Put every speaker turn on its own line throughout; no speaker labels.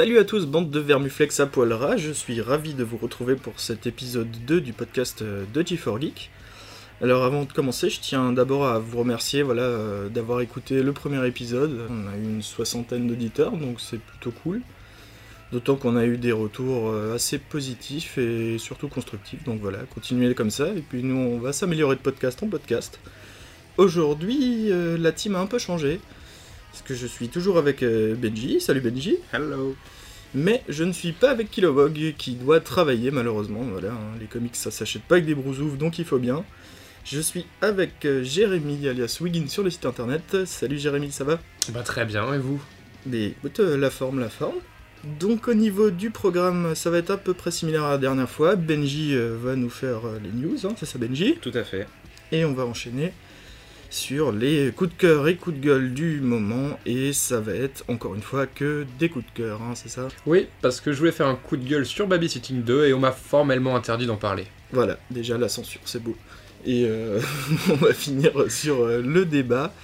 Salut à tous, bande de vermuflex à poil ras, je suis ravi de vous retrouver pour cet épisode 2 du podcast euh, de G4Geek. Alors avant de commencer, je tiens d'abord à vous remercier voilà, euh, d'avoir écouté le premier épisode. On a eu une soixantaine d'auditeurs, donc c'est plutôt cool. D'autant qu'on a eu des retours euh, assez positifs et surtout constructifs. Donc voilà, continuez comme ça. Et puis nous, on va s'améliorer de podcast en podcast. Aujourd'hui, la team a un peu changé. Parce que je suis toujours avec euh, Benji. Salut Benji.
Hello.
Mais je ne suis pas avec Kilowog qui doit travailler malheureusement. Voilà, hein, les comics ça s'achète pas avec des brousoufs donc il faut bien. Je suis avec euh, Jérémy alias Wiggin sur le site internet. Salut Jérémy, ça va?
Bah très bien, et vous?
Mais écoute, euh, la forme, la forme. Donc au niveau du programme, ça va être à peu près similaire à la dernière fois. Benji euh, va nous faire euh, les news, hein, c'est ça Benji?
Tout à fait.
Et on va enchaîner sur les coups de cœur et coups de gueule du moment. Et ça va être encore une fois que des coups de cœur, hein, c'est ça
Oui, parce que je voulais faire un coup de gueule sur Babysitting 2 et on m'a formellement interdit d'en parler.
Voilà, déjà la censure, c'est beau. Et euh, on va finir sur euh, le débat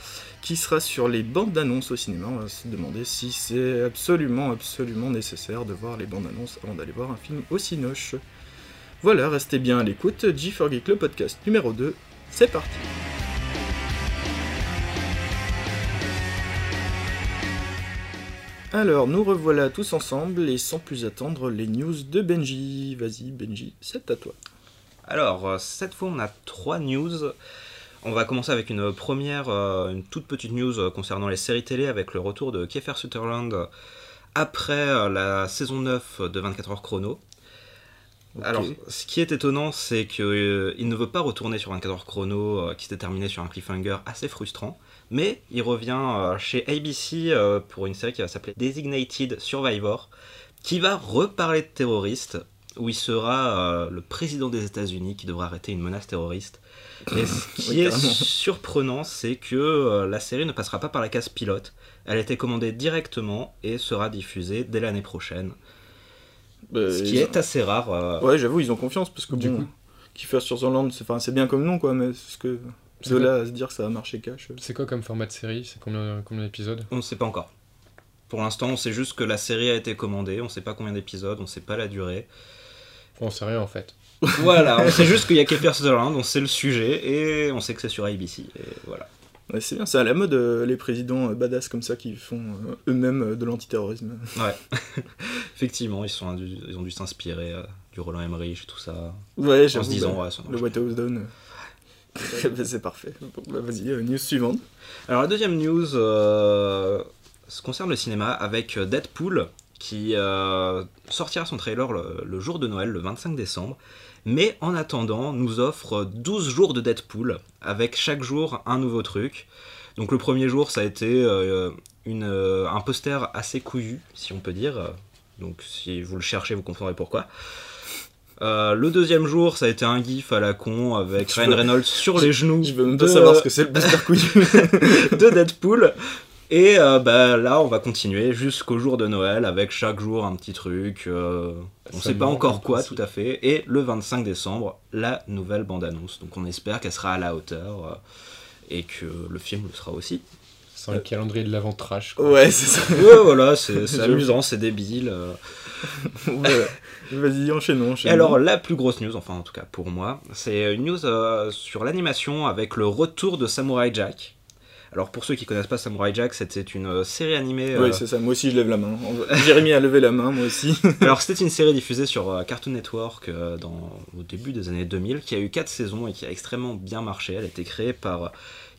qui sera sur les bandes d'annonces au cinéma. On va se demander si c'est absolument, absolument nécessaire de voir les bandes annonces avant d'aller voir un film au cinoche. Voilà, restez bien à l'écoute. G4Geek, le podcast numéro 2, c'est parti. Alors, nous revoilà tous ensemble et sans plus attendre les news de Benji. Vas-y, Benji, c'est à toi.
Alors, euh, cette fois, on a trois news. On va commencer avec une première, euh, une toute petite news euh, concernant les séries télé avec le retour de Kiefer Sutherland après la saison 9 de 24 heures chrono. Alors, ce qui est étonnant, c'est qu'il ne veut pas retourner sur 24 heures chrono euh, qui s'était terminé sur un cliffhanger assez frustrant, mais il revient euh, chez ABC euh, pour une série qui va s'appeler Designated Survivor, qui va reparler de terroristes, où il sera euh, le président des États-Unis qui devra arrêter une menace terroriste. Et ce qui
Oui,
est surprenant, c'est que euh, la série ne passera pas par la case pilote. Elle a été commandée directement et sera diffusée dès l'année prochaine.
Bah,
Ce qui est assez rare. euh,
Ouais, j'avoue, ils ont confiance parce que
Du
bon,
coup.
Kiefer Sutherland, c'est enfin, c'est bien comme nom quoi, mais c'est ce que. De là à se dire que ça va marcher cash.
C'est quoi comme format de série? C'est combien, combien d'épisodes?
On ne sait pas encore. Pour l'instant, on sait juste que la série a été commandée, on ne sait pas combien d'épisodes, on ne sait pas la durée.
On sait rien en fait.
Voilà, on sait juste qu'il y a Kiefer Sutherland, on sait le sujet et on sait que c'est sur ABC. Et voilà.
Ouais, c'est bien, c'est à la mode euh, les présidents euh, badass comme ça qui font euh, eux-mêmes euh, de l'antiterrorisme.
Ouais. Effectivement, ils, sont, ils ont dû s'inspirer euh, du Roland Emmerich et tout ça.
Ouais,
En
j'avoue.
se disant,
bah,
ouais,
le White House Down. Euh. Bah, c'est parfait. Bon, bah, vas-y, euh, news suivante.
Alors la deuxième news euh, ce concerne le cinéma avec Deadpool qui euh, sortira son trailer le, jour de Noël, le 25 décembre. Mais en attendant, nous offre 12 jours de Deadpool avec chaque jour un nouveau truc. Donc le premier jour, ça a été euh, une, euh, un poster assez couillu, si on peut dire. Donc si vous le cherchez, vous comprendrez pourquoi. Euh, le deuxième jour, ça a été un gif à la con avec
Je
Ryan
veux-
Reynolds sur les genoux
Je veux même pas
de-
savoir ce que c'est le booster couillu.
de Deadpool. Et euh, bah, là, on va continuer jusqu'au jour de Noël avec chaque jour un petit truc. euh, on
Ça
sait pas encore
en
quoi tout à fait. Et le 25 décembre, la nouvelle bande-annonce. Donc on espère qu'elle sera à la hauteur euh, et que le film le sera aussi.
C'est un calendrier de l'avant trash. Quoi.
ouais, c'est ça.
Ouais, voilà, c'est amusant, c'est débile. euh.
Vas-y, enchaînons, enchaînons.
alors, la plus grosse news, enfin en tout cas pour moi, c'est une news euh, sur l'animation avec le retour de Samurai Jack. Alors pour ceux qui connaissent pas Samurai Jack, c'était une euh, série animée. euh,
Oui, c'est ça. Moi aussi, je lève la main. Jérémy a levé la main, moi aussi.
Alors c'était une série diffusée sur euh, Cartoon Network euh, dans, au début des années 2000 qui a eu 4 saisons et qui a extrêmement bien marché. Elle a été créée par euh,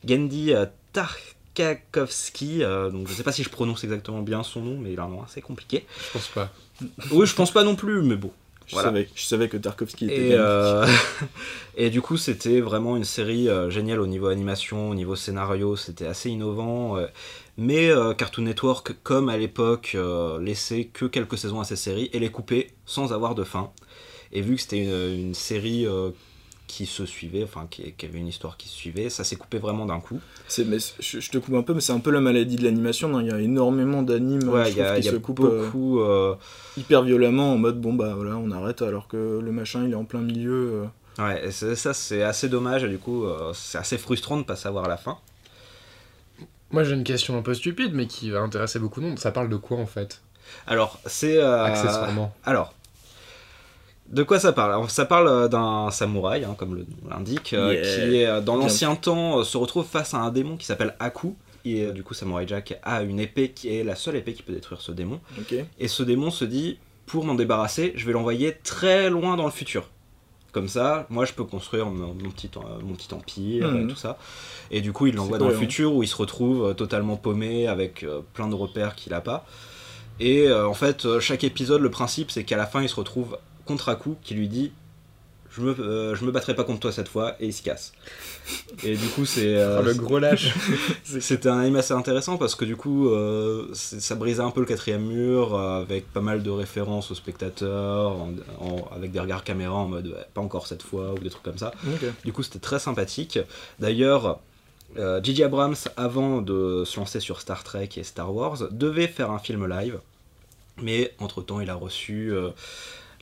Gendy euh, Tarkakovsky, euh, donc je sais pas si je prononce exactement bien son nom mais il a un nom assez compliqué.
Je pense pas.
Oui je pense pas non plus mais bon.
Je,
Voilà.
savais, je savais que Tarkovsky était
Et, euh, et du coup, c'était vraiment une série euh, géniale au niveau animation, au niveau scénario, c'était assez innovant. euh, mais Cartoon Network, comme à l'époque, laissait que quelques saisons à ces séries et les coupait sans avoir de fin. Et vu que c'était une, une série qui se suivait, enfin qui, qui avait une histoire qui se suivait, ça s'est coupé vraiment d'un coup.
C'est- mais je, je te coupe un peu, mais c'est un peu la maladie de l'animation. non Il y a énormément d'animes
Ouais, a,
qui
il y a
se coupent euh,
beaucoup. euh,
hyper violemment en mode bon bah voilà, on arrête alors que le machin il est en plein milieu. euh.
ouais, ça c'est assez dommage et du coup, euh, c'est assez frustrant de ne pas savoir la fin.
Moi j'ai une question un peu stupide mais qui va intéresser beaucoup de monde. Ça parle de quoi en fait?
Alors, c'est. euh,
Accessoirement.
Alors. De quoi ça parle Alors, Ça parle euh, d'un samouraï, hein, comme le nom l'indique, euh, qui, euh, dans l'ancien temps, euh, se retrouve face à un démon qui s'appelle Aku. Et euh, du coup, Samurai Jack a une épée qui est la seule épée qui peut détruire ce démon. Et ce démon se dit, pour m'en débarrasser, je vais l'envoyer très loin dans le futur. Comme ça, moi je peux construire mon, mon petit, mon petit empire et tout ça. Et du coup, il l'envoie dans le futur où il se retrouve totalement paumé avec plein de repères qu'il a pas. Et euh, en fait, chaque épisode, le principe c'est qu'à la fin, il se retrouve contre Aku qui lui dit je me, euh, je me battrai pas contre toi cette fois et il se casse. Et du coup, c'est. euh,
Oh, le gros lâche.
c'était un anime assez intéressant parce que du coup, euh, ça brisait un peu le quatrième mur euh, avec pas mal de références aux spectateurs, en- en- avec des regards caméra en mode ouais, pas encore cette fois ou des trucs comme ça. Du coup, c'était très sympathique. D'ailleurs, euh, J.J. Abrams, avant de se lancer sur Star Trek et Star Wars, devait faire un film live, mais entre temps, il a reçu euh,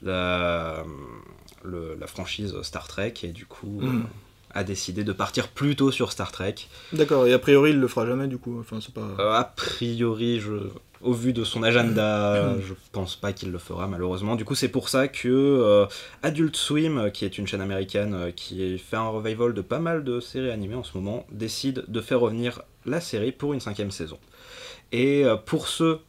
la, le- la franchise Star Trek et du coup.
Mhm.
euh, a décidé de partir plus tôt sur Star Trek.
D'accord, et a priori il le fera jamais du coup. Enfin, c'est pas.
Euh, a priori, je, au vu de son agenda, je pense pas qu'il le fera malheureusement. Du coup, c'est pour ça que euh, Adult Swim, qui est une chaîne américaine qui fait un revival de pas mal de séries animées en ce moment, décide de faire revenir la série pour une cinquième saison. Et pour ceux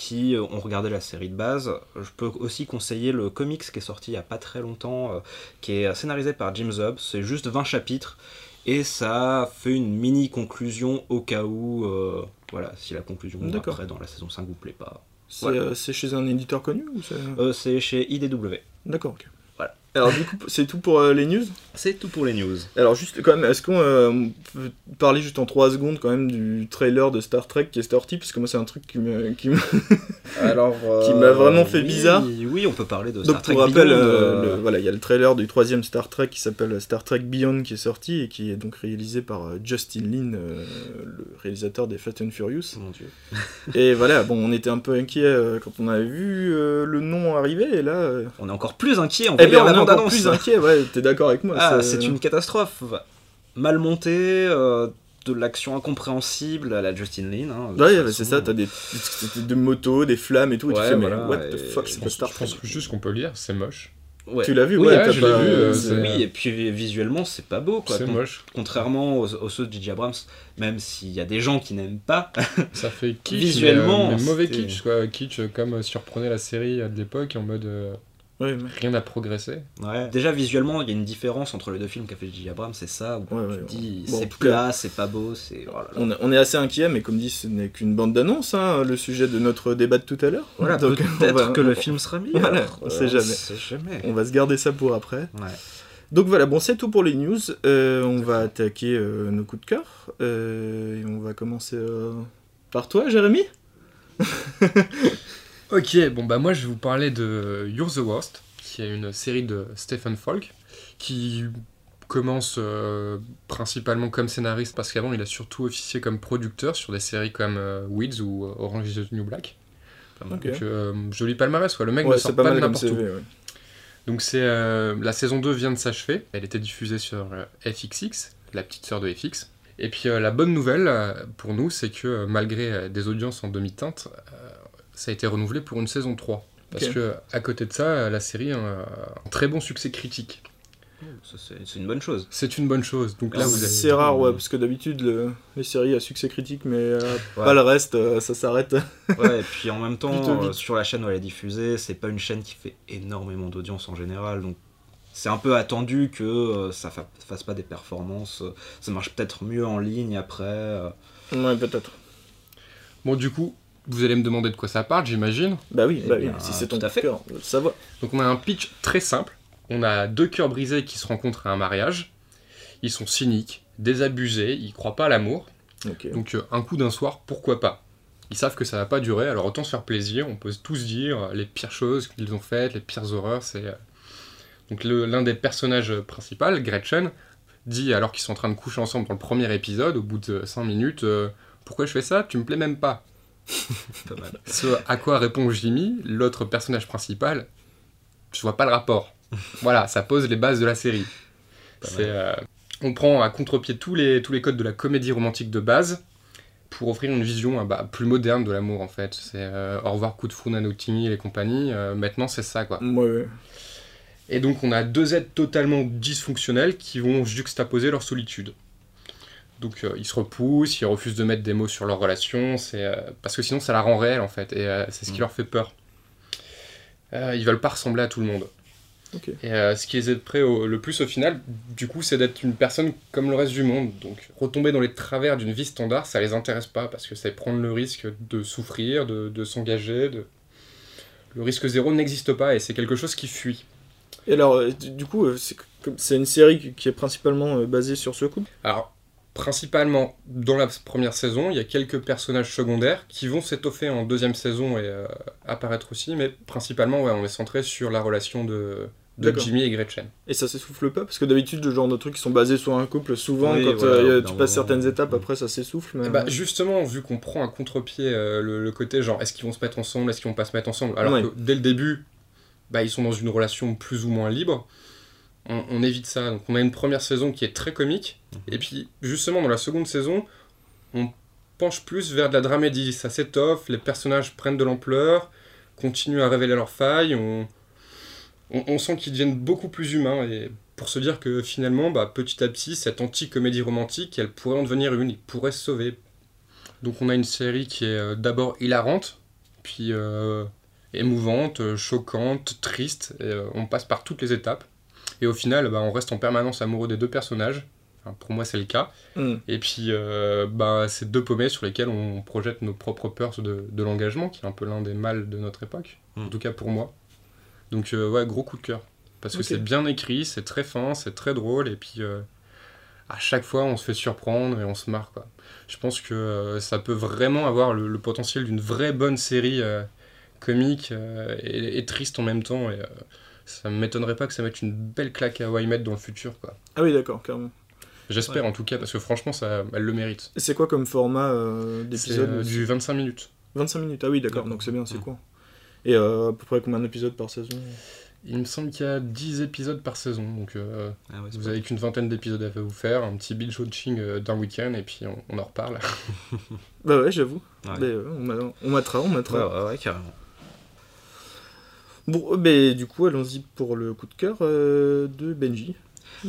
qui euh, ont regardé la série de base, je peux aussi conseiller le comics qui est sorti il y a pas très longtemps, euh, qui est scénarisé par Jim Zub. C'est juste 20 chapitres et ça fait une mini conclusion au cas où, euh, voilà, si la conclusion
D'accord.
après dans la saison 5 vous plaît pas.
C'est
Voilà.
euh, chez un éditeur connu ou c'est.
Euh, c'est chez IDW.
D'accord, ok. Alors du coup, c'est tout pour euh, les news?
C'est tout pour les news.
Alors juste quand même, est-ce qu'on euh, peut parler juste en 3 secondes quand même du trailer de Star Trek qui est sorti? Parce que moi c'est un truc qui Qui m'a vraiment fait
oui,
bizarre.
Oui, on peut parler de Star
Donc
Trek
pour rappel, euh,
euh,
le- voilà, il y a le trailer du troisième Star Trek qui s'appelle Star Trek Beyond qui est sorti et qui est donc réalisé par euh, Justin Lin, euh, le réalisateur des Fast and Furious.
Mon dieu.
et voilà, bon, on était un peu inquiet euh, quand on avait vu euh, le nom arriver et là, euh,
On est encore plus inquiet en
eh encore
bande-annonce.
plus inquiet. Ouais, t'es d'accord avec moi
Ah, c'est une catastrophe. Mal montée, euh, de l'action incompréhensible à la Justin Lin. hein,
Ouais, c'est ça, t'as des, des, des motos, des flammes et tout, et tu fais,
voilà,
mais what the fuck,
Je
c'est pas Star
je
Trek.
pense juste qu'on peut le dire, c'est moche.
Ouais.
Tu l'as vu,
Oui,
ouais,
je
pas-
vu, euh,
Oui, et puis visuellement, c'est pas beau, quoi.
C'est moche.
Contrairement aux, aux ceux de J.J. Abrams, même s'il y a des gens qui n'aiment pas,
Ça fait kitsch,
Visuellement,
mais, euh, mais mauvais kitsch, quoi. Kitsch euh, comme euh, reprenait la série euh, de l'époque en mode euh,
Mais-
rien n'a progressé.
ouais. déjà visuellement, il y a une différence entre les deux films qu'a fait J.J. Abrams, c'est ça, où
Ouais,
tu te dis,
Bon,
c'est plat, c'est pas beau, c'est... oh là là.
On, est- on est assez inquiet, mais comme dit, ce n'est qu'une bande d'annonces, hein, le sujet de notre débat de tout à l'heure.
Voilà,
Donc,
peut-être
on va-
que le film sera meilleur.
Voilà, on sait jamais.
sait jamais.
On va se garder ça pour après.
Ouais.
Donc voilà, bon, c'est tout pour les news. Euh, on va attaquer euh, nos coups de cœur. Euh, et on va commencer euh, par toi, Jérémy
Ok, bon bah moi je vais vous parler de You're the Worst, qui est une série de Stephen Falk, qui commence euh, principalement comme scénariste, parce qu'avant il a surtout officié comme producteur sur des séries comme euh, Weeds ou euh, Orange is the New Black. Donc joli palmarès, quoi. le mec
Ouais,
ne sort
pas
pas, de n'importe où.
Ouais.
Donc c'est la saison 2 vient de s'achever. Elle était diffusée sur FXX, la petite sœur de FX. Et puis la bonne nouvelle pour nous, c'est que malgré des audiences en demi-teinte, ça a été renouvelé pour une saison 3. Parce
Ok.
que à côté de ça, la série a un très bon succès critique.
C'est une bonne chose.
C'est une bonne chose. Donc là, vous avez...
C'est rare, ouais, parce que d'habitude, le- les séries à succès critique, mais euh,
Ouais.
pas le reste, euh, ça s'arrête.
Ouais, et puis en même temps, euh, sur la chaîne où elle est diffusée, c'est pas une chaîne qui fait énormément d'audience en général, donc c'est un peu attendu que euh, ça fa- fasse pas des performances. Ça marche peut-être mieux en ligne après. euh.
ouais, peut-être.
Bon, du coup, vous allez me demander de quoi ça parle, j'imagine.
Bah oui,
Eh
bah oui,
bien,
si c'est ton
fait.
cœur, ça va.
Donc on a un pitch très simple. On a deux cœurs brisés qui se rencontrent à un mariage. Ils sont cyniques, désabusés, ils croient pas à l'amour. Donc euh, un coup d'un soir, pourquoi pas? Ils savent que ça va pas durer, alors autant se faire plaisir. On peut tous dire euh, les pires choses qu'ils ont faites, les pires horreurs. C'est euh, donc l'un des personnages principaux, Gretchen, dit alors qu'ils sont en train de coucher ensemble dans le premier épisode, au bout de 5 minutes, euh, pourquoi je fais ça? Tu me plais même pas.
Pas mal.
Ce à quoi répond Jimmy, l'autre personnage principal, je vois pas le rapport. voilà, ça pose les bases de la série. Euh, on prend à contre-pied tous les, tous les codes de la comédie romantique de base, pour offrir une vision euh, bah, plus moderne de l'amour en fait. C'est euh, au revoir coup de foudre à Nottingham et compagnie. euh, maintenant c'est ça quoi.
Ouais, ouais.
Et donc on a deux êtres totalement dysfonctionnels qui vont juxtaposer leur solitude. Donc euh, ils se repoussent, ils refusent de mettre des mots sur leur relation, c'est euh, parce que sinon ça la rend réelle en fait, et euh, c'est ce qui
Mm.
leur fait peur. Ils veulent pas ressembler à tout le monde. Et ce qui les aide près au- le plus au final, du coup, c'est d'être une personne comme le reste du monde. Donc retomber dans les travers d'une vie standard, ça les intéresse pas parce que c'est prendre le risque de souffrir, de, de s'engager. De... Le risque zéro n'existe pas et c'est quelque chose qui fuit.
Et alors, du coup, c'est une série qui- est principalement basée sur ce couple?
Alors, principalement dans la première saison, il y a quelques personnages secondaires qui vont s'étoffer en deuxième saison et euh, apparaître aussi, mais principalement, ouais, on est centré sur la relation de. Jimmy et Gretchen.
Et ça s'essouffle pas? Parce que d'habitude, le genre de trucs qui sont basés sur un couple, souvent,
Oui,
quand
voilà,
euh, tu passes certaines étapes, après ça s'essouffle. Mais...
Eh bah, justement, vu qu'on prend un contre-pied euh, le, le côté genre est-ce qu'ils vont se mettre ensemble, est-ce qu'ils vont pas se mettre ensemble, alors
Ouais.
que dès le début, bah, ils sont dans une relation plus ou moins libre, on, on évite ça. Donc on a une première saison qui est très comique, et puis justement dans la seconde saison, on penche plus vers de la dramédie, ça s'étoffe, les personnages prennent de l'ampleur, continuent à révéler leurs failles, on, on, on sent qu'ils deviennent beaucoup plus humains, et pour se dire que finalement, bah, petit à petit, cette anti-comédie romantique, elle pourrait en devenir une, ils pourraient se sauver. Donc on a une série qui est euh, d'abord hilarante, puis euh, émouvante, euh, choquante, triste, et euh, on passe par toutes les étapes. Et au final, bah, on reste en permanence amoureux des deux personnages. Enfin, pour moi, c'est le cas.
Hmm.
Et puis, euh, bah, c'est deux paumés sur lesquels on projette nos propres peurs de, de l'engagement, qui est un peu l'un des mâles de notre époque,
Mm.
en tout cas pour moi. Donc, euh, ouais, gros coup de cœur. Parce que c'est bien écrit, c'est très fin, c'est très drôle, et puis euh, à chaque fois, on se fait surprendre et on se marre. Quoi. Je pense que euh, ça peut vraiment avoir le, le potentiel d'une vraie bonne série euh, comique euh, et, et triste en même temps. Et, euh, ça ne m'étonnerait pas que ça mette une belle claque à Wymet dans le futur. Quoi.
Ah oui, d'accord, carrément.
J'espère en tout cas, parce que franchement, ça, elle le mérite.
Et c'est quoi comme format euh,
C'est
d'épisode
euh, du 25 minutes.
25 minutes, ah oui, d'accord, donc c'est bien, c'est court. Et euh, à peu près combien d'épisodes par saison?
Il me semble qu'il y a 10 épisodes par saison, donc euh,
Ah ouais,
vous
pas-
avez qu'une vingtaine d'épisodes à vous faire, un petit binge watching euh, d'un week-end, et puis on, on en reparle.
Bah ouais, j'avoue.
Ouais.
Euh, on, on matera, on matera.
Ouais, ouais, ouais, carrément.
Bon, euh, ben, du coup, allons-y pour le coup de cœur euh, de Benji.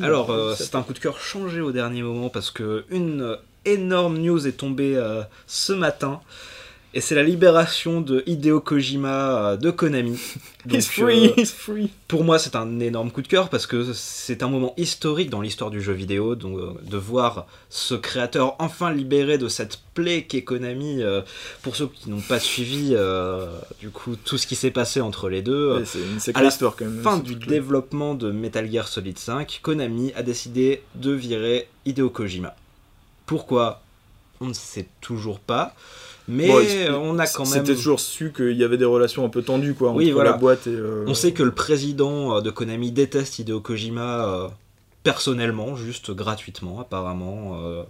Alors, euh, c'est un coup de cœur changé au dernier moment parce que une énorme news est tombée ce matin. Et c'est la libération de Hideo Kojima euh, de Konami. Donc,
He's free,
euh,
he's free.
pour moi, c'est un énorme coup de cœur parce que c'est un moment historique dans l'histoire du jeu vidéo. Donc, euh, de voir ce créateur enfin libéré de cette plaie qu'est Konami. euh, pour ceux qui n'ont pas suivi, euh, du coup, tout ce qui s'est passé entre les deux.
Ouais, c'est une
à
sacrée
la
histoire quand même.
fin du développement de Metal Gear Solid 5, Konami a décidé de virer Hideo Kojima. Pourquoi? On ne sait toujours pas. Mais
Bon,
on a quand même.
C'était toujours su qu'il y avait des relations un peu tendues quoi, entre
Oui, voilà.
la boîte et. euh,
On sait que le président euh, de Konami déteste Hideo Kojima euh, personnellement, juste gratuitement apparemment. euh.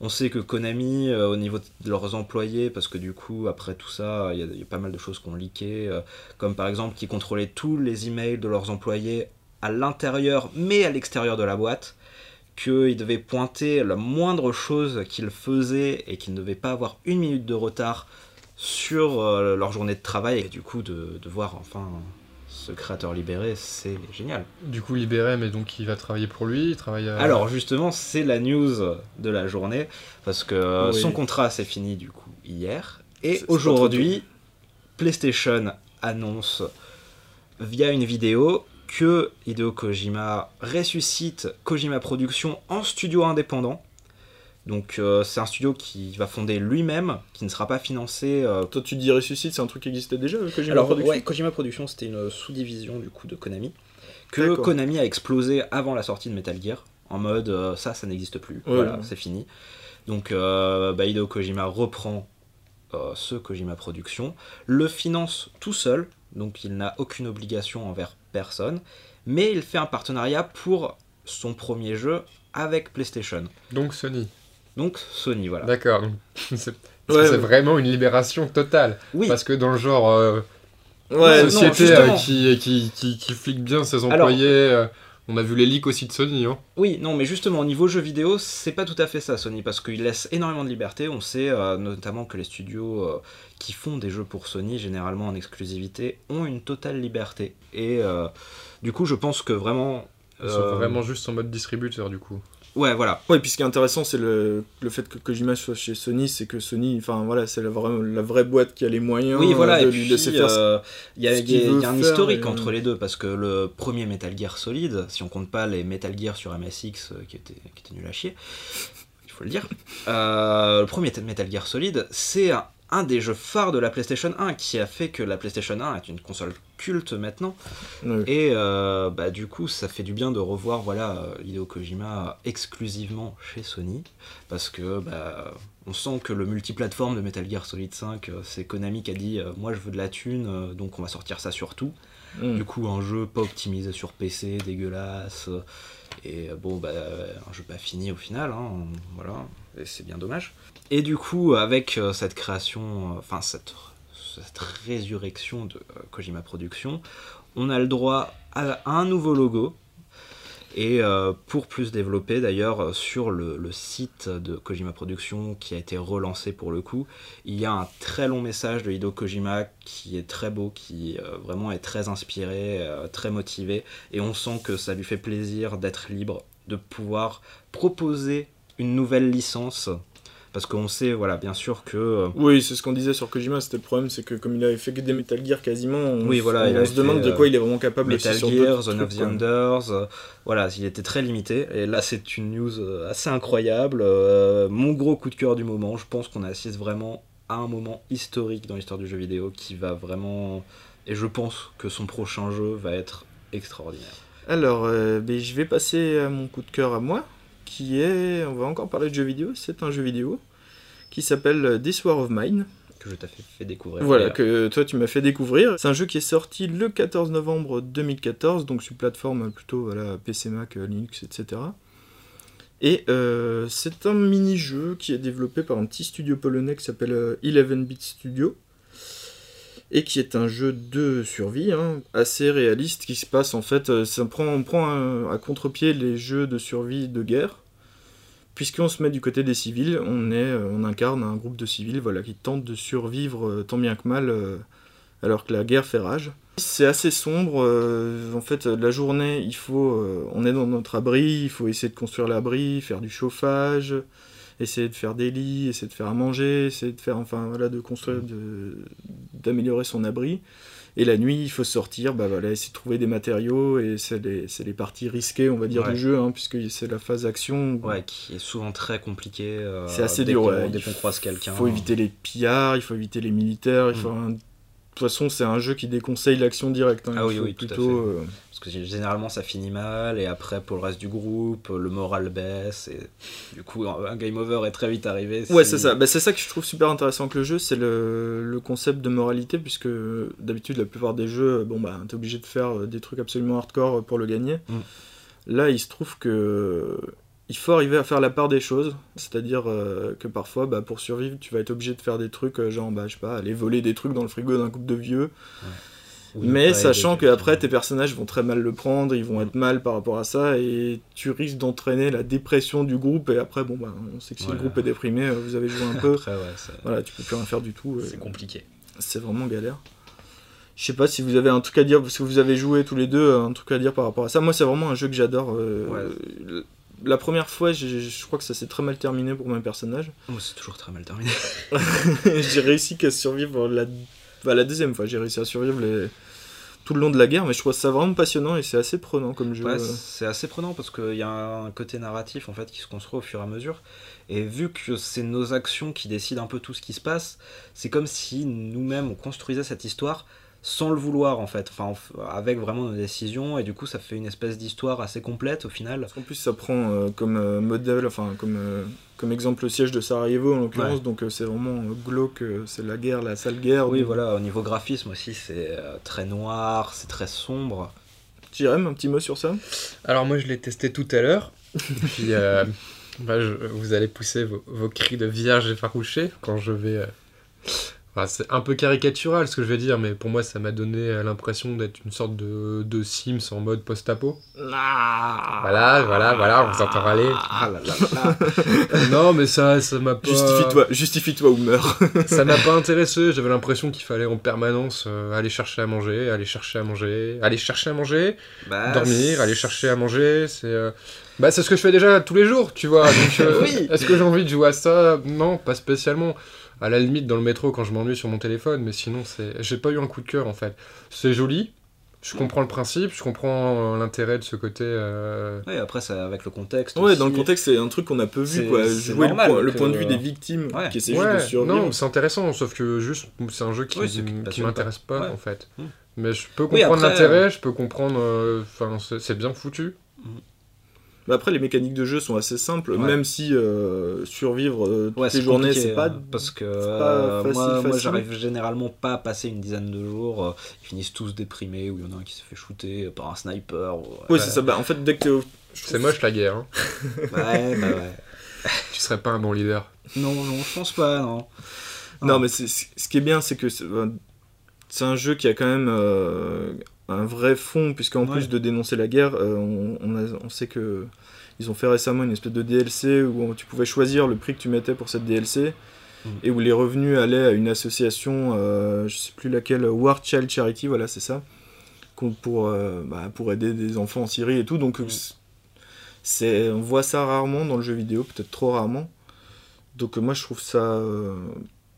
on sait que Konami, au niveau de leurs employés, parce que du coup, après tout ça, il y, a- il y a pas mal de choses qui ont leaké, comme par exemple qui contrôlaient tous les emails de leurs employés à l'intérieur, mais à l'extérieur de la boîte, qu'ils devaient pointer la moindre chose qu'ils faisaient et qu'ils ne devaient pas avoir une minute de retard sur euh, leur journée de travail, et du coup, de, de voir enfin ce créateur libéré, c'est génial.
Du coup, libéré, mais donc il va travailler pour lui, il travaille à...
Alors justement, c'est la news de la journée parce que euh,
Oui.
son contrat s'est fini du coup hier et aujourd'hui, PlayStation annonce via une vidéo que Hideo Kojima ressuscite Kojima Productions en studio indépendant. Donc euh, c'est un studio qui va fonder lui-même, qui ne sera pas financé euh,
Toi, tu dis ressuscite, c'est un truc qui existait déjà, euh, Kojima
alors,
Productions
ouais, Kojima Productions, c'était une sous-division du coup de Konami. Que. Konami a explosé avant la sortie de Metal Gear. En mode, euh, ça, ça n'existe plus.
Ouais,
voilà,
ouais.
c'est fini. Donc, bah, Hideo Kojima reprend ce Kojima Productions, le finance tout seul, donc il n'a aucune obligation envers personne, mais il fait un partenariat pour son premier jeu avec PlayStation.
Donc Sony.
Donc Sony, voilà.
D'accord. c'est
Ouais,
c'est
ouais.
vraiment une libération totale.
Oui,
Parce que dans le genre euh,
Ouais,
non,
société
justement.
euh, qui, qui, qui, qui flique bien ses employés, euh, On a vu les leaks aussi de Sony. Hein.
Oui, non, mais justement, au niveau jeux vidéo, c'est pas tout à fait ça, Sony, parce qu'il laisse énormément de liberté. On sait euh, notamment que les studios euh, qui font des jeux pour Sony, généralement en exclusivité, ont une totale liberté. Et euh, du coup, je pense que vraiment.
Ils sont
euh,
vraiment juste en mode distributeur du coup.
Ouais, voilà.
Ouais, puis ce qui est intéressant, c'est le, le fait que Kojima soit chez Sony, c'est que Sony, enfin voilà, c'est la, vraie- la vraie boîte qui a les moyens
Oui, voilà,
de
et
lui
puis
laisser faire.
euh, il y a, y y un historique
et,
entre les deux, parce que le premier Metal Gear Solid, si on compte pas les Metal Gear sur MSX euh, qui étaient, qui étaient nuls à chier, il faut le dire, euh, le premier Metal Gear Solid, c'est un, un des jeux phares de la PlayStation 1 qui a fait que la PlayStation 1 est une console culte maintenant. Et euh, bah, du coup, ça fait du bien de revoir voilà, euh, Hideo Kojima exclusivement chez Sony. Parce que bah, on sent que le multiplateforme de Metal Gear Solid 5, euh, c'est Konami qui a dit Moi je veux de la thune, donc on va sortir ça sur tout.
Mm.
Du coup, un jeu pas optimisé sur PC, dégueulasse. Et bon, bah, un jeu pas fini au final. hein, voilà. Et c'est bien dommage. Et du coup, avec euh, cette création, euh, enfin cette, résurrection de euh, Kojima Productions, on a le droit à un nouveau logo. Et pour plus développer d'ailleurs sur le, le site de Kojima Productions qui a été relancé pour le coup, il y a un très long message de Hideo Kojima qui est très beau, qui vraiment est très inspiré, très motivé, et on sent que ça lui fait plaisir d'être libre, de pouvoir proposer une nouvelle licence. Parce qu'on sait, voilà, bien sûr que euh,
Oui, c'est ce qu'on disait sur Kojima, c'était le problème, c'est que comme il avait fait que des Metal Gear quasiment, on,
Oui, voilà,
on,
il
se demande de quoi il est vraiment capable
Metal
aussi
Gear, Zone of the. Enders, euh, voilà, il était très limité. Et là, c'est une news euh, assez incroyable. Euh, mon gros coup de cœur du moment, je pense qu'on assiste vraiment à un moment historique dans l'histoire du jeu vidéo qui va vraiment. Et je pense que son prochain jeu va être extraordinaire.
Alors, euh, ben, je vais passer à mon coup de cœur à moi, qui est, on va encore parler de jeux vidéo, c'est un jeu vidéo qui s'appelle This War of Mine.
Que je t'ai fait, fait découvrir.
Voilà, que toi tu m'as fait découvrir. C'est un jeu qui est sorti le 14 novembre 2014, donc sur plateforme plutôt voilà, PC, Mac, euh, Linux, etc. Et euh, c'est un mini-jeu qui est développé par un petit studio polonais qui s'appelle euh, 11-bit Studio. Et qui est un jeu de survie hein, assez réaliste qui se passe en fait. euh, ça prend, on prend à contre-pied les jeux de survie de guerre. Puisqu'on se met du côté des civils, on, est, euh, on incarne un groupe de civils voilà, qui tentent de survivre euh, tant bien que mal alors que la guerre fait rage. C'est assez sombre, en fait la journée il faut, on est dans notre abri, il faut essayer de construire l'abri, faire du chauffage, essayer de faire des lits, essayer de faire à manger, essayer de faire, enfin voilà, de construire, de- d'améliorer son abri. Et la nuit, il faut sortir, bah voilà, essayer de trouver des matériaux, et c'est les, les parties risquées, on va dire,
Ouais.
du jeu, hein, puisque c'est la phase action. où-
Ouais, qui est souvent très compliqué. euh,
c'est assez
dès
dur,
qu'on-
ouais.
Dès qu'on croise quelqu'un.
Il faut éviter les pillards, il faut éviter les militaires. Il
Mm.
faut un- De toute façon, c'est un jeu qui déconseille l'action directe. hein.
Ah oui, oui, tout à
plutôt, euh,
Parce que généralement ça finit mal, et après pour le reste du groupe, le moral baisse, et du coup un game over est très vite arrivé.
Ouais, c'est ça. Bah, c'est ça que je trouve super intéressant avec le jeu, c'est le, le concept de moralité, puisque d'habitude, la plupart des jeux, bon, bah, t'es obligé de faire euh, des trucs absolument hardcore pour le gagner.
Mm.
Là, il se trouve que il faut arriver à faire la part des choses, c'est-à-dire euh, que parfois, bah, pour survivre, tu vas être obligé de faire des trucs, euh, genre, bah, je sais pas, aller voler des trucs dans le frigo d'un couple de vieux. Mais sachant qu'après, tes personnages vont très mal le prendre, ils vont être mal par rapport à ça, et tu risques d'entraîner la dépression du groupe, et après, bon, bah, on sait que si le groupe est déprimé, euh, vous avez joué un peu,
Après, ouais, c'est-
voilà, tu peux plus rien faire du tout.
c'est compliqué.
C'est vraiment galère. Je sais pas si vous avez un truc à dire, parce que vous avez joué tous les deux, un truc à dire par rapport à ça. Moi, c'est vraiment un jeu que j'adore. euh,
Ouais.
La première fois, je crois que ça s'est très mal terminé pour mes personnages.
Oh, c'est toujours très mal terminé.
j'ai réussi qu'à survivre la... bah, la deuxième fois. J'ai réussi à survivre les... tout le long de la guerre, mais je trouve ça vraiment passionnant et c'est assez prenant comme jeu.
Ouais, c'est assez prenant parce qu'il y a un côté narratif en fait qui se construit au fur et à mesure. Et vu que c'est nos actions qui décident un peu tout ce qui se passe, c'est comme si nous-mêmes on construisait cette histoire sans le vouloir en fait, enfin en- avec vraiment nos décisions et du coup ça fait une espèce d'histoire assez complète au final.
En plus, ça prend euh, comme euh, modèle, enfin comme, euh, comme exemple le siège de Sarajevo en l'occurrence,
Ouais.
donc euh, c'est vraiment euh, glauque, euh, c'est la guerre, la sale guerre.
Oui
donc-
voilà, au niveau graphisme aussi c'est euh, très noir, c'est très sombre.
Jérém, un petit mot sur ça?
Alors moi je l'ai testé tout à l'heure. Et puis euh, bah, je- vous allez pousser vos, vos cris de vierge effarouchée quand je vais euh, Enfin, c'est un peu caricatural ce que je vais dire, mais pour moi, ça m'a donné euh, l'impression d'être une sorte de, de Sims en mode post-apo.
Ah.
Voilà, voilà, voilà, on vous entend râler.
Ah là là là.
non, mais ça, ça m'a pas.
Justifie-toi, justifie-toi ou meurs.
Ça m'a pas intéressé. J'avais l'impression qu'il fallait en permanence euh, aller chercher à manger, aller chercher à manger, aller chercher à manger,
Bah,
dormir, aller chercher à manger. C'est. euh, Bah, c'est ce que je fais déjà tous les jours, tu vois. Donc, euh,
Oui.
Est-ce que j'ai envie de jouer à ça? Non, pas spécialement. À la limite, dans le métro, quand je m'ennuie sur mon téléphone, mais sinon, c'est. J'ai pas eu un coup de cœur en fait. C'est joli. Je comprends le principe, je comprends euh, l'intérêt de ce côté. euh,
Ouais, après, c'est avec le contexte.
Ouais,
aussi.
dans le contexte, c'est un truc qu'on a peu vu, quoi. Jouer le point, le
que-
point de vue des victimes
Ouais.
qui essaient juste
Ouais,
de survivre.
non, c'est intéressant, sauf que juste, c'est un jeu qui,
Oui,
m'intéresse pas,
Ouais.
en fait.
Hmm.
Mais je peux
Oui,
comprendre
après,
l'intérêt, je peux comprendre. euh, Enfin, c'est c'est bien foutu.
Mais après, les mécaniques de jeu sont assez simples,
Ouais.
même si euh, survivre euh, toutes
Ouais,
les journées, c'est pas.
hein, parce que
pas
euh,
facile,
moi, j'arrive généralement pas à passer une dizaine de jours. euh, Ils finissent tous déprimés ou il y en a un qui s'est fait shooter par un sniper. ou-
Oui,
ouais.
c'est ça. Bah, en fait, dès que
C'est moche la guerre. hein.
Ouais, bah ouais.
tu serais pas un bon leader.
Non, non, je pense pas, non.
Non, mais c'est- c'est- ce qui est bien, c'est que c'est c'est un jeu qui a quand même euh, un vrai fond, puisqu'en
Ouais.
plus de dénoncer la guerre, euh, on, on a- on sait que ils ont fait récemment une espèce de DLC où tu pouvais choisir le prix que tu mettais pour cette DLC.
Mm.
Et où les revenus allaient à une association, euh, je sais plus laquelle, War Child Charity, voilà, c'est ça, pour, euh, bah, pour aider des enfants en Syrie et tout. Donc,
Mm.
c'est, on voit ça rarement dans le jeu vidéo, peut-être trop rarement. Donc, moi, je trouve ça euh,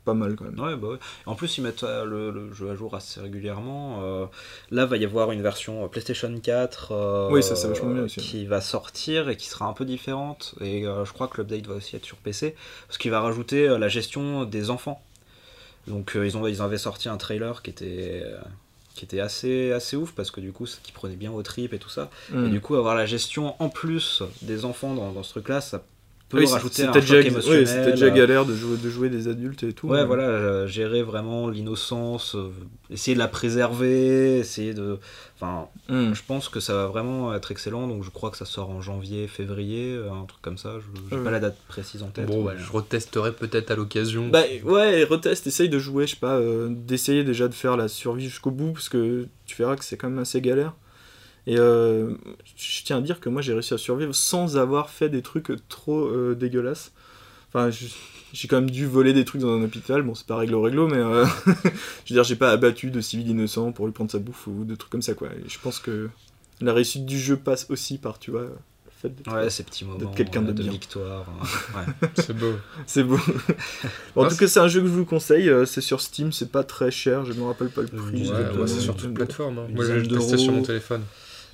pas mal quand même.
Ouais, bah ouais. En plus, ils mettent euh, le, le jeu à jour assez régulièrement. euh, là, va y avoir une version euh, PlayStation 4 euh,
Oui, ça, aussi.
qui va sortir et qui sera un peu différente. Et je crois que l'update va aussi être sur PC parce qu'il va rajouter la gestion des enfants. Donc, ils, ont, ils avaient sorti un trailer qui était. qui était assez, assez ouf parce que du coup, qui prenait bien aux tripes et tout ça. Et
Mm.
du coup, avoir la gestion en plus des enfants dans, dans ce truc-là, ça peut
Oui, c'est-
rajouter un
c'était
choc
déjà,
émotionnel.
oui, c'était déjà
euh,
galère de jouer, de jouer des adultes et tout.
Ouais,
mais-
voilà, euh, gérer vraiment l'innocence, euh, essayer de la préserver, essayer de. Enfin,
Mm.
je pense que ça va vraiment être excellent, donc je crois que ça sort en janvier, février, un truc comme ça. Je j'ai
Ouais.
pas la date précise en tête.
Bon, je retesterai peut-être à l'occasion.
Bah ouais, reteste, essaye de jouer, je sais pas, euh, d'essayer déjà de faire la survie jusqu'au bout, parce que tu verras que c'est quand même assez galère. Et euh, je tiens à dire que moi j'ai réussi à survivre sans avoir fait des trucs trop euh, dégueulasses. Enfin, je- j'ai quand même dû voler des trucs dans un hôpital, bon c'est pas réglo réglo, mais euh, je veux dire, j'ai pas abattu de civil innocent pour lui prendre sa bouffe ou de trucs comme ça quoi. Et je pense que la réussite du jeu passe aussi par, tu vois, le fait d'être-
Ouais, ces petits moments
quelqu'un de
de,
bien.
victoire. hein. Ouais.
C'est beau.
C'est beau. Bon, en tout cas, c'est un jeu que je vous conseille. C'est sur Steam, c'est pas très cher. Je me rappelle pas le prix.
Ouais,
je
Ouais, c'est sur toute plateforme. hein. Moi, j'ai
dizaine
testé sur mon téléphone.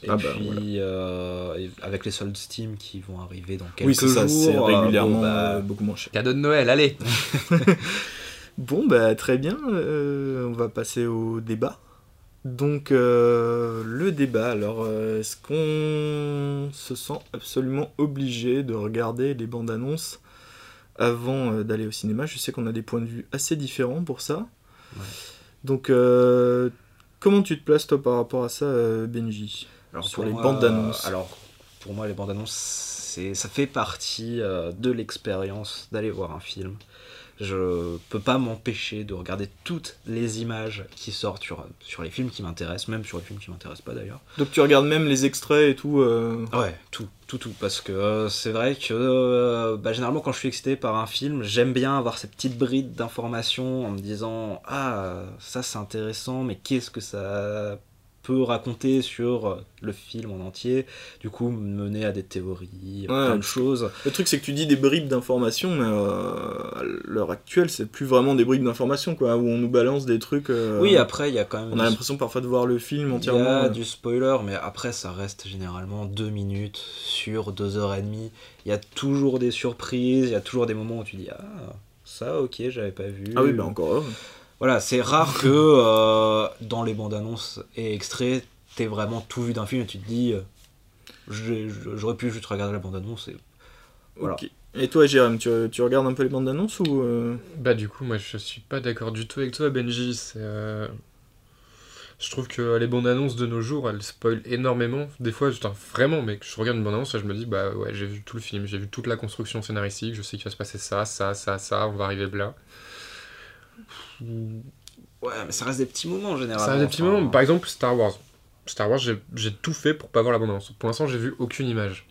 Et
Ah bah,
puis,
voilà.
euh, avec les soldes Steam qui vont arriver dans quelques
Oui, c'est ça, c'est
jours, euh,
régulièrement
bon, bah,
euh, beaucoup moins cher.
Cadeau de Noël, allez
Bon, bah très bien. on va passer au débat. Donc, euh, le débat. Alors, euh, est-ce qu'on se sent absolument obligé de regarder les bandes annonces avant euh, d'aller au cinéma? Je sais qu'on a des points de vue assez différents pour ça.
Ouais.
Donc, comment tu te places toi par rapport à ça, Benji?
Alors
sur les
moi,
bandes d'annonces.
Alors pour moi, les bandes annonces, c'est ça fait partie euh, de l'expérience d'aller voir un film. Je peux pas m'empêcher de regarder toutes les images qui sortent sur, sur les films qui m'intéressent, même sur les films qui m'intéressent pas d'ailleurs.
Donc, tu regardes même les extraits et tout euh,
Ouais, tout, tout, tout. Parce que euh, c'est vrai que bah, généralement, quand je suis excité par un film, j'aime bien avoir ces petites brides d'informations en me disant Ah, ça c'est intéressant, mais qu'est-ce que ça peut raconter sur euh, le film en entier Du coup, me mener à des théories, plein de choses.
Le truc, c'est que tu dis des bribes d'informations, mais euh, à l'heure actuelle, c'est plus vraiment des bribes d'informations, quoi, où on nous balance des trucs. euh,
Oui, après, il y a quand même.
on a l'impression parfois de voir le film
il y
entièrement.
a
euh.
du spoiler, mais après, ça reste généralement deux minutes sur deux heures et demie. Il y a toujours des surprises, il y a toujours des moments où tu dis Ah, ça, ok, j'avais pas vu.
Ah oui, bah encore. heureux.
Voilà, c'est rare que euh, dans les bandes annonces et extraits, t'aies vraiment tout vu d'un film et tu te dis euh, j'ai- j'aurais pu juste regarder la bande annonce et Voilà.
Ok. Et toi, Jérôme, tu, tu regardes un peu les bandes d'annonces ou. euh,
Bah du coup moi je suis pas d'accord du tout avec toi Benji, c'est euh, je trouve que les bandes annonces de nos jours elles spoilent énormément. Des fois putain, vraiment mais je regarde une bande annonce et je me dis bah ouais j'ai vu tout le film, j'ai vu toute la construction scénaristique, je sais qu'il va se passer ça, ça, ça, ça, on va arriver là.
Ouais, mais ça reste des petits moments généralement.
Ça reste des petits moments. Par exemple, Star Wars. Star Wars, j'ai tout fait pour pas voir la bande-annonce. Pour l'instant, j'ai vu aucune image.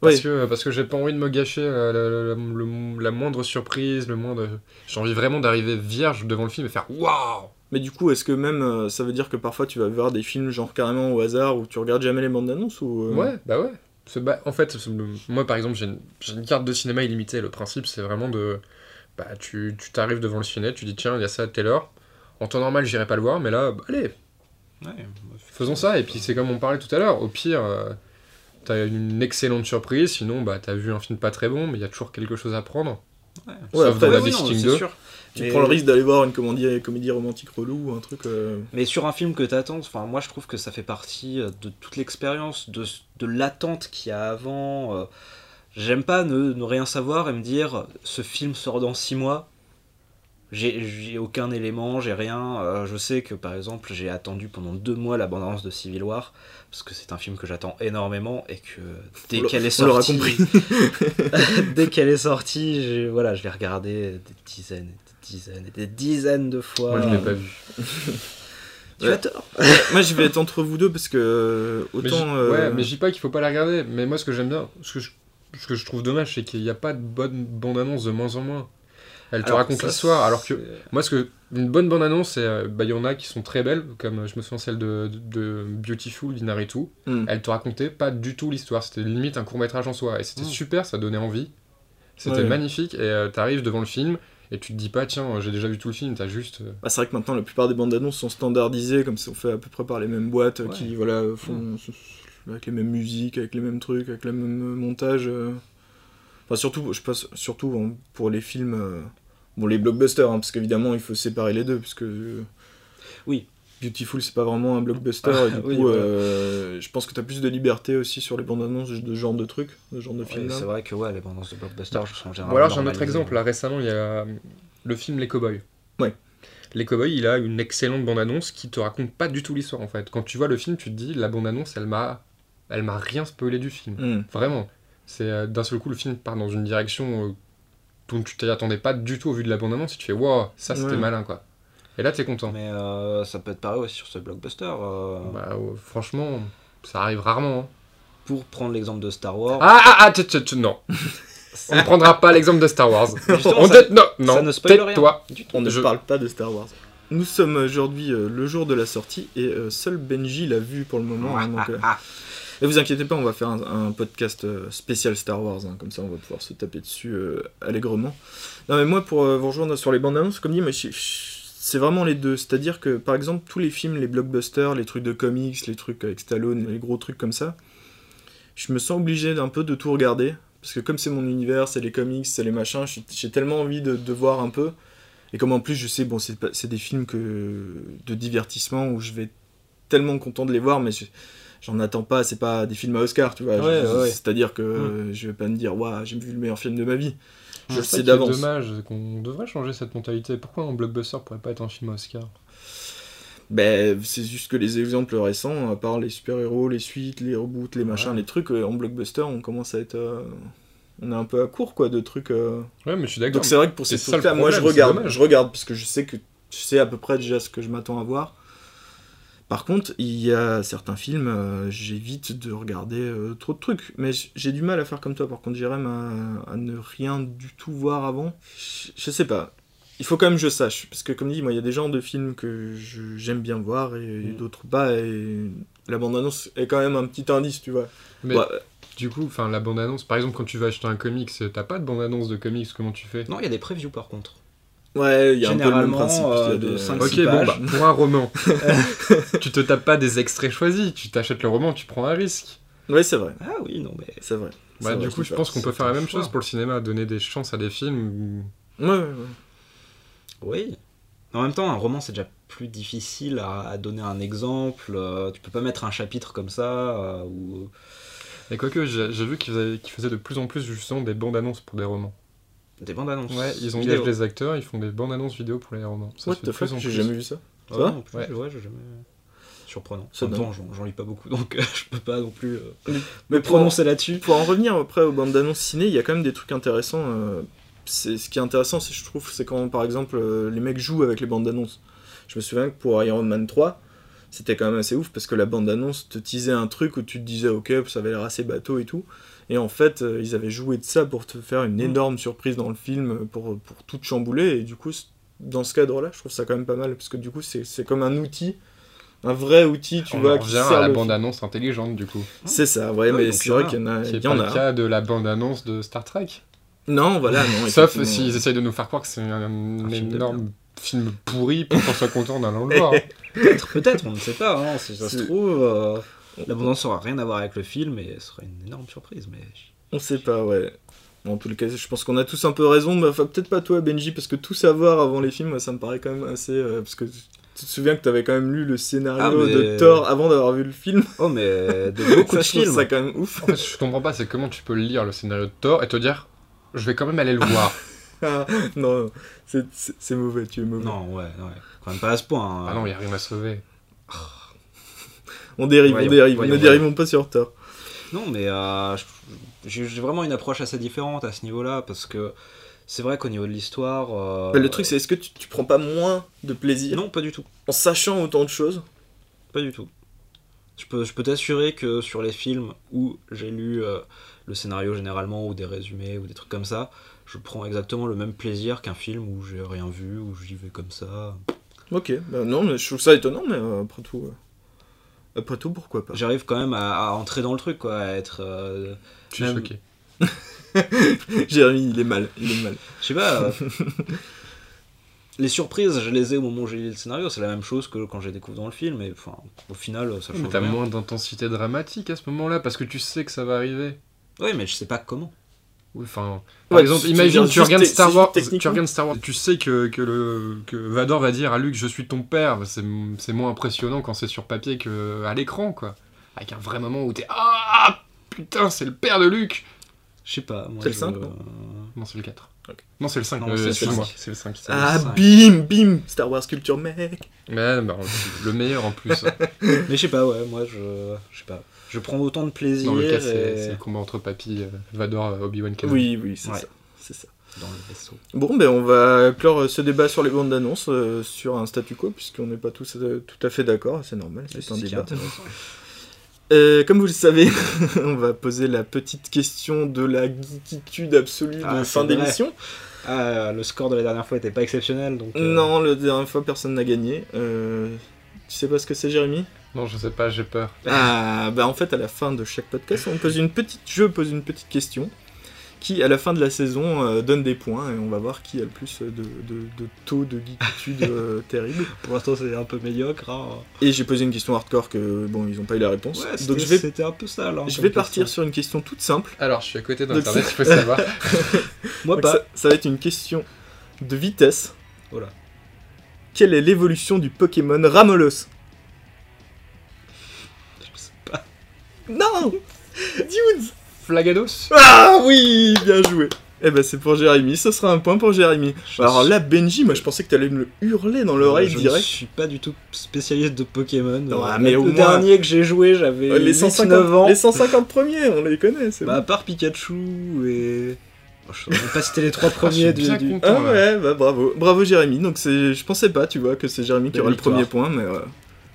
Parce
Oui.
que, parce que j'ai pas envie de me gâcher euh, la, la- la- le- la moindre surprise, le moindre. J'ai envie vraiment d'arriver vierge devant le film et faire waouh
Mais du coup, est-ce que même euh, ça veut dire que parfois tu vas voir des films genre carrément au hasard où tu regardes jamais les bandes annonces ou euh,
Ouais, bah ouais. Bah, en fait, moi par exemple, j'ai une, j'ai une carte de cinéma illimitée. Le principe, c'est vraiment de. Bah, tu tu t'arrives devant le ciné, tu dis tiens, il y a ça à telle heure. En temps normal, j'irai pas le voir, mais là, bah, allez,
Ouais,
faisons ça. Et puis, c'est comme on parlait tout à l'heure. Au pire, euh, t'as une excellente surprise, sinon, bah, t'as vu un film pas très bon, mais il y a toujours quelque chose à prendre.
Ouais.
Ouais,
Sauf dans
oui, non, c'est
2.
sûr.
Tu
Mais-
prends le risque d'aller voir une comédie, comédie romantique relou ou un truc. euh,
Mais sur un film que t'attends, enfin moi je trouve que ça fait partie euh, de toute l'expérience, de, de l'attente qu'il y a avant. euh, J'aime pas ne, ne rien savoir et me dire ce film sort dans 6 mois. J'ai aucun élément, j'ai rien. euh, je sais que par exemple j'ai attendu pendant deux mois la bande-annonce de Civil War parce que c'est un film que j'attends énormément et que dès qu'elle est sortie,
compris.
dès qu'elle est sortie, voilà, je l'ai regardé des dizaines et des dizaines et des dizaines de fois.
Moi, je l'ai pas vu.
Tu as tort.
Moi, je vais être entre vous deux parce que euh,
Mais
autant.
je-
euh,
Ouais, mais je dis pas qu'il faut pas la regarder. Mais moi, ce que j'aime bien, ce que je, ce que je trouve dommage, c'est qu'il n'y a pas de bonne bande-annonce de moins en moins. Elle te
Alors,
raconte l'histoire, alors que moi, ce que une bonne bande-annonce, euh, bah, il y en a qui sont très belles, comme euh, je me souviens celle de, de, de Beautiful d'Inaritu.
hmm.
Elle te racontait pas du tout l'histoire, c'était limite un court métrage en soi, et c'était
Mm.
super, ça donnait envie. C'était
Ouais.
magnifique, et euh, t'arrives devant le film, et tu te dis pas, tiens, j'ai déjà vu tout le film, t'as juste. euh,
Bah, c'est vrai que maintenant la plupart des bandes annonces sont standardisées, comme sont fait à peu près par les mêmes boîtes
Ouais.
qui voilà font avec les mêmes musiques, avec les mêmes trucs, avec le même montage. euh. Enfin surtout, je pense surtout hein, pour les films, euh, bon les blockbusters, hein, parce qu'évidemment il faut séparer les deux, parce que euh,
Oui.
Beautiful c'est pas vraiment un blockbuster,
Ah,
et du
oui,
coup
voilà.
euh, je pense que t'as plus de liberté aussi sur les bandes annonces de ce genre de trucs, de ce genre de
Ouais,
films.
c'est vrai que ouais, les bandes annonces de blockbuster sont
Ou
généralement.
alors j'ai un autre exemple, là récemment il y a euh, le film Les Cowboys.
Ouais.
Les Cowboys, il a une excellente bande-annonce qui te raconte pas du tout l'histoire en fait. Quand tu vois le film, tu te dis la bande-annonce, elle m'a elle m'a rien spoilé du film.
Hmm.
Vraiment. C'est euh, d'un seul coup le film part dans une direction euh, dont tu t'y attendais pas du tout au vu de la bande-annonce et tu fais wow, ça c'était malin quoi. Et là t'es content.
Mais euh, ça peut être pareil aussi sur ce blockbuster. euh,
Bah euh, franchement, ça arrive rarement. hein.
Pour prendre l'exemple de Star Wars.
Ah ah ah, tu- tu- tu- non. On ne prendra pas l'exemple de Star Wars. On
ça-
te- non, non,
ça ne spoil rien. tout.
On ne
Je-
parle pas de Star Wars. Nous sommes aujourd'hui euh, le jour de la sortie et euh, seul Benji l'a vu pour le moment. hein, donc, euh,
Ah,
Et vous inquiétez pas, on va faire un, podcast euh, spécial Star Wars, hein, comme ça on va pouvoir se taper dessus euh, allègrement. Non mais moi pour euh, vous rejoindre sur les bandes annonces, comme dit, c'est vraiment les deux. C'est-à-dire que par exemple tous les films, les blockbusters, les trucs de comics, les trucs avec Stallone, les gros trucs comme ça, je me sens obligé d'un peu de tout regarder. Parce que comme c'est mon univers, c'est les comics, c'est les machins, j'ai tellement envie de, voir un peu. Et comme en plus je sais, bon c'est des films que, de divertissement où je vais tellement content de les voir, mais j'en attends pas, c'est pas des films à Oscar, tu vois.
Ouais, ouais.
C'est-à-dire que euh, je vais pas me dire, waouh, j'ai vu le meilleur film de ma vie. Je le sais d'avance.
dommage, c'est qu'on devrait changer cette mentalité. Pourquoi un blockbuster pourrait pas être un film Oscar?
Ben, c'est juste que les exemples récents, à part les super-héros, les suites, les reboots, les machins,
Ouais.
les trucs, euh, en blockbuster, on commence à être. euh, on est un peu à court, quoi, de trucs. euh.
Ouais, mais je suis d'accord.
Donc c'est vrai que pour ces trucs-là, moi je regarde,
dommage.
je regarde parce que je sais que je sais à peu près déjà ce que je m'attends à voir. Par contre, il y a certains films, euh, j'évite de regarder euh, trop de trucs. Mais j'ai du mal à faire comme toi, par contre, Jérém, à, à ne rien du tout voir avant. Je, je sais pas. Il faut quand même que je sache. Parce que, comme dit, moi, il y a des genres de films que j'aime bien voir et,
Mm.
d'autres pas. Et la bande-annonce est quand même un petit indice, tu vois.
Mais
Ouais,
du coup, enfin, la bande-annonce, par exemple, quand tu vas acheter un comics, t'as pas de bande-annonce de comics, comment tu fais?
Non, il y a des previews par contre.
Ouais, il y a un peu le même
Généralement,
principe.
euh, de cinq-
Ok,
six
bon, bah, pour un roman, tu te tapes pas des extraits choisis, tu t'achètes le roman, tu prends un risque.
Ouais, c'est vrai.
Ah oui, non, mais.
C'est vrai.
Bah, du
vrai,
coup, je pense qu'on peut faire la
un
même
choix.
chose pour le cinéma, donner des chances à des films.
Ouais, ouais, ouais.
Oui. En même temps, un roman, c'est déjà plus difficile à, à donner un exemple. euh, tu peux pas mettre un chapitre comme ça. euh, ou...
Et quoique, j'ai j'ai vu qu'ils faisaient, qu'ils faisaient de plus en plus justement des bandes annonces pour des romans.
Des bandes annonces.
Ouais, ils engagent des acteurs, ils font des bandes annonces vidéo pour les romans. Ça
What the
de plus
fuck, j'ai jamais vu ça. Ça va
non, plus,
Ouais.
ouais, j'ai jamais. Surprenant.
Ça
en même
donne.
temps, j'en- lis pas beaucoup, donc euh, je peux pas non plus euh,
Mais
me prononcer là-dessus.
Pour en revenir après aux bandes d'annonces ciné, il y a quand même des trucs intéressants. euh, c'est ce qui est intéressant, c'est je trouve, c'est quand par exemple euh, les mecs jouent avec les bandes annonces. Je me souviens que pour Iron Man 3, c'était quand même assez ouf parce que la bande annonce te teasait un truc où tu te disais ok, ça avait l'air assez bateau et tout. Et en fait, euh, ils avaient joué de ça pour te faire une
Mm.
énorme surprise dans le film, euh, pour, pour tout chambouler. Et du coup, dans ce cadre-là, je trouve ça quand même pas mal parce que du coup, c'est c'est comme un outil, un vrai outil, tu
On
vois, qui
revient
sert
à la bande-annonce intelligente, du coup.
C'est ça, ouais,
Ouais,
mais c'est vrai qu'il y en a. Y
pas
en
le cas de la bande-annonce de Star Trek.
Non, voilà, non.
Sauf s'ils essayent de nous faire croire que c'est un, énorme film pourri pour qu'on soit content en allant le voir.
Peut-être, peut-être, on ne sait pas. hein, si ça se
C'est-
trouve, euh, l'abondance aura rien à voir avec le film et ce sera une énorme surprise. Mais
On sait pas, ouais. En tout cas, je pense qu'on a tous un peu raison, mais enfin, peut-être pas toi, Benji, parce que tout savoir avant les films, ça me paraît quand même assez. euh, parce que tu te souviens que t'avais quand même lu le scénario
Ah, mais-
de Thor avant d'avoir vu le film.
oh, mais de beaucoup de films.
ça quand même ouf.
En fait, je comprends pas, c'est comment tu peux lire le scénario de Thor et te dire, je vais quand même aller le voir.
Ah, non, c'est- mauvais, tu es mauvais.
Non, ouais, ouais. Quand même pas à ce point. hein.
ah non, il y a rien à sauver.
On dérive,
Voyons,
on dérive,
voyons,
ne
voyons.
dérivons pas sur Thor.
Non, mais euh, j'ai vraiment une approche assez différente à ce niveau-là parce que c'est vrai qu'au niveau de l'histoire. euh,
Bah, le truc, c'est est-ce que tu, tu prends pas moins de plaisir
Non, pas du tout.
en sachant autant de choses?
Pas du tout. Je peux, je peux t'assurer que sur les films où j'ai lu euh, le scénario généralement ou des résumés ou des trucs comme ça, je prends exactement le même plaisir qu'un film où j'ai rien vu, où j'y vais comme ça.
Ok, bah, non, mais je trouve ça étonnant, mais après tout. Après tout, pourquoi pas
J'arrive quand même à, à entrer dans le truc, quoi, à être. euh,
Je suis
Même-
choqué.
Jérémy, il est mal, il est mal.
Je sais pas. euh, les surprises, je les ai au moment où j'ai lu le scénario, c'est la même chose que quand j'ai découvert dans le film, et enfin, au final, ça
Mais
change
t'as
rien.
moins d'intensité dramatique à ce moment-là parce que tu sais que ça va arriver.
Oui, mais je sais pas comment.
Oui, enfin, par
Ouais,
exemple,
tu-
imagine tu regardes Star Wars, tu regardes Star Wars, tu sais que, que le que Vador va dire à Luke je suis ton père, c'est c'est moins impressionnant quand c'est sur papier que à l'écran quoi. Avec un vrai moment où t'es ah putain c'est le père de Luke.
Je sais pas. moi,
C'est le
je-
cinq, non?
Non c'est le 4. Non c'est le 5.
Non,
euh,
c'est le
excuse-moi,
cinq.
c'est le 5.
Ah, bim, bim Star Wars Culture Mec
Mais bah, le meilleur en plus.
Mais je sais pas, ouais, moi, je. Je sais pas. Je prends autant de plaisir
Dans le cas
et-
c'est c'est le combat entre Papy, euh, Vador, euh, Obi-Wan Kenobi.
Oui, oui, c'est
Ouais.
ça. C'est ça.
dans le vaisseau.
Bon, ben on va clore ce débat sur les bandes d'annonce euh, sur un statu quo, puisqu'on n'est pas tous euh, tout à fait d'accord, c'est normal, c'est un
ce qui est
débat. Euh, comme vous le savez, on va poser la petite question de la geekitude absolue
Ah,
de fin d'émission.
Ah, le score de la dernière fois était pas exceptionnel, donc. euh,
Non, la dernière fois, personne n'a gagné. Euh, tu sais pas ce que c'est, Jérémy?
Non je sais pas, j'ai peur.
Ah, bah en fait, à la fin de chaque podcast, on pose une petite, je pose une petite question qui, à la fin de la saison, euh, donne des points et on va voir qui a le plus de, de- de taux de geekitude euh, terrible.
Pour l'instant, c'est un peu médiocre. Hein.
Et j'ai posé une question hardcore que, bon, ils ont pas eu la réponse.
Ouais,
Donc
c'était
je vais,
c'était un peu ça, là.
je
comme
vais partir
question.
sur une question toute simple.
Alors je suis à côté
Donc,
d'internet, il faut savoir.
Moi,
Donc
pas.
ça, ça va être une question de vitesse.
Voilà.
Quelle est l'évolution du Pokémon Ramolos?
Je sais pas.
Non Dudes
Flagados
Ah oui Bien joué Eh ben c'est pour Jérémy, ce sera un point pour Jérémy.
Je
Alors
suis-
là, Benji, moi je pensais que t'allais me le hurler dans l'oreille
je
direct.
Je suis pas du tout spécialiste de Pokémon. Euh,
mais
le
au moins-
dernier que j'ai joué, j'avais
Euh, les,
8-9
150,
ans.
les 150 premiers, on les connaît, c'est
Bah, à
bon.
part Pikachu et. Oh, je même pas citer les trois
je
premiers du. du-
content.
Ah ouais, bah bravo. Bravo Jérémy. Donc je pensais pas, tu vois, que c'est Jérémy qui
Belle
aura le premier point, mais euh,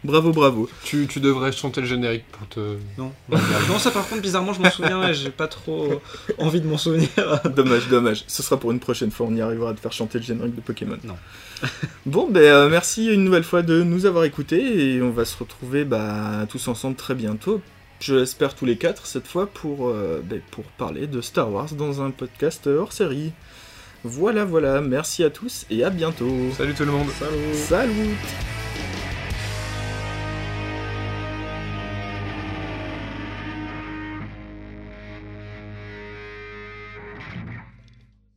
bravo, bravo.
Tu, tu devrais chanter le générique pour te.
Non. non, ça par contre, bizarrement, je m'en souviens et j'ai pas trop envie de m'en souvenir.
dommage, dommage. Ce sera pour une prochaine fois, on y arrivera à te faire chanter le générique de Pokémon.
Non.
bon, ben euh, merci une nouvelle fois de nous avoir écoutés et on va se retrouver bah, tous ensemble très bientôt. Je l'espère tous les quatre cette fois pour, euh, ben, pour parler de Star Wars dans un podcast hors série. Voilà, voilà, merci à tous et à bientôt.
Salut tout le monde
Salut